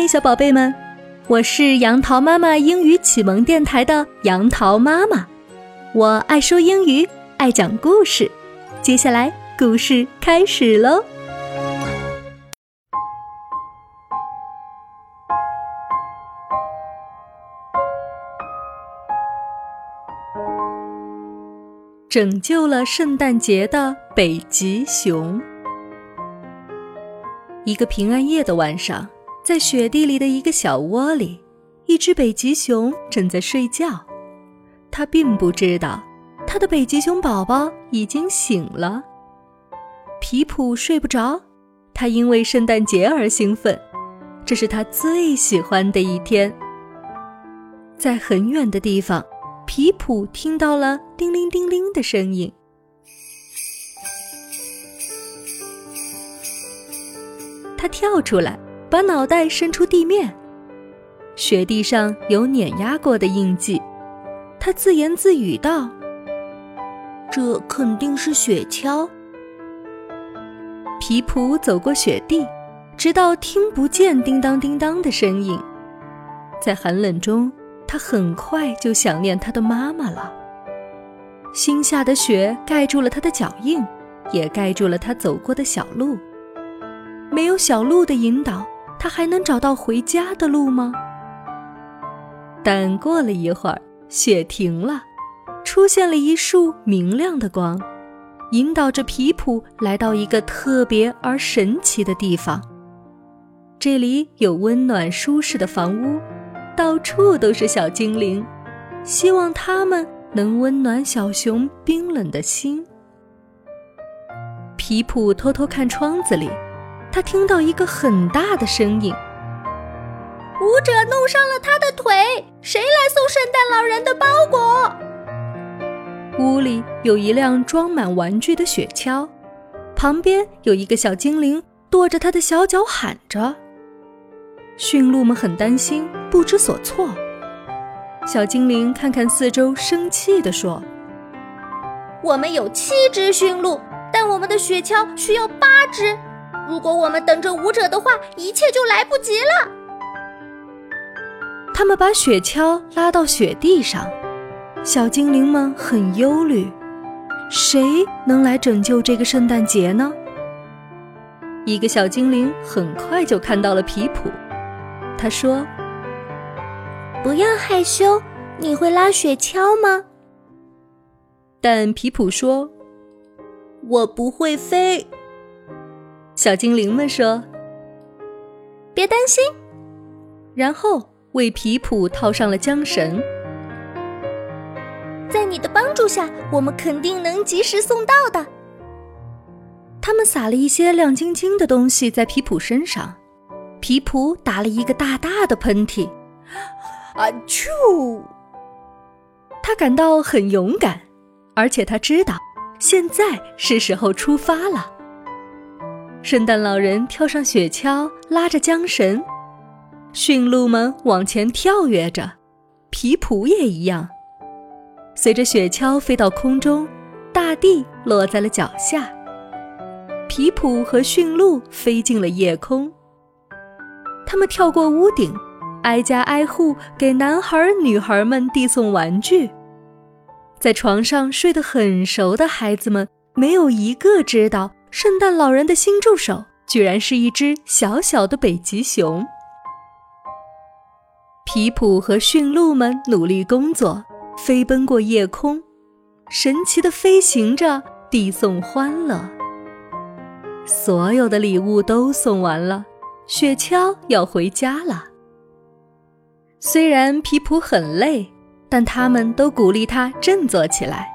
嗨，小宝贝们，我是杨桃妈妈英语启蒙电台的杨桃妈妈，我爱说英语，爱讲故事。接下来故事开始喽。拯救了圣诞节的北极熊。一个平安夜的晚上，在雪地里的一个小窝里，一只北极熊正在睡觉。它并不知道，它的北极熊宝宝已经醒了。皮普睡不着，他因为圣诞节而兴奋，这是他最喜欢的一天。在很远的地方。皮普听到了叮铃叮铃的声音，他跳出来，把脑袋伸出地面。雪地上有碾压过的印记，他自言自语道：“这肯定是雪橇。”皮普走过雪地，直到听不见叮当叮当的声音，在寒冷中。他很快就想念他的妈妈了。新下的雪盖住了他的脚印，也盖住了他走过的小路。没有小路的引导，他还能找到回家的路吗？但过了一会儿，雪停了，出现了一束明亮的光，引导着皮普来到一个特别而神奇的地方。这里有温暖舒适的房屋。到处都是小精灵，希望他们能温暖小熊冰冷的心。皮普偷偷看窗子里，他听到一个很大的声音：“舞者弄伤了他的腿，谁来送圣诞老人的包裹？”屋里有一辆装满玩具的雪橇，旁边有一个小精灵跺着他的小脚喊着。驯鹿们很担心，不知所措。小精灵看看四周，生气地说：“我们有七只驯鹿，但我们的雪橇需要八只。如果我们等着舞者的话，一切就来不及了。”他们把雪橇拉到雪地上，小精灵们很忧虑：谁能来拯救这个圣诞节呢？一个小精灵很快就看到了皮普。他说：“不要害羞，你会拉雪橇吗？”但皮普说：“我不会飞。”小精灵们说：“别担心。”然后为皮普套上了缰绳。在你的帮助下，我们肯定能及时送到的。他们撒了一些亮晶晶的东西在皮普身上。皮普打了一个大大的喷嚏，啊啾！他感到很勇敢，而且他知道现在是时候出发了。圣诞老人跳上雪橇，拉着缰绳，驯鹿们往前跳跃着，皮普也一样。随着雪橇飞到空中，大地落在了脚下，皮普和驯鹿飞进了夜空。他们跳过屋顶，挨家挨户给男孩女孩们递送玩具。在床上睡得很熟的孩子们，没有一个知道圣诞老人的新助手居然是一只小小的北极熊。皮普和驯鹿们努力工作，飞奔过夜空，神奇的飞行着，递送欢乐。所有的礼物都送完了。雪橇要回家了。虽然皮普很累，但他们都鼓励他振作起来。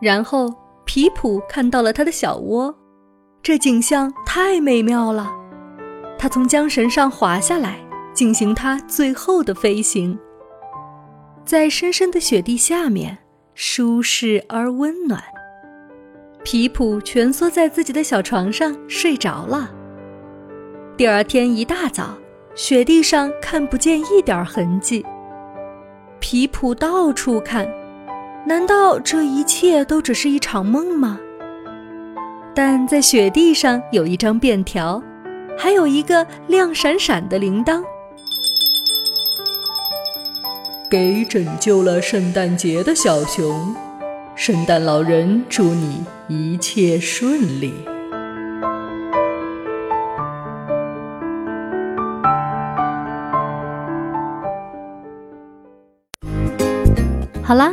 然后皮普看到了他的小窝，这景象太美妙了。他从缰绳上滑下来，进行他最后的飞行。在深深的雪地下面，舒适而温暖。皮普蜷缩在自己的小床上睡着了。第二天一大早，雪地上看不见一点痕迹。皮普到处看，难道这一切都只是一场梦吗？但在雪地上有一张便条，还有一个亮闪闪的铃铛。给拯救了圣诞节的小熊，圣诞老人祝你一切顺利。好啦，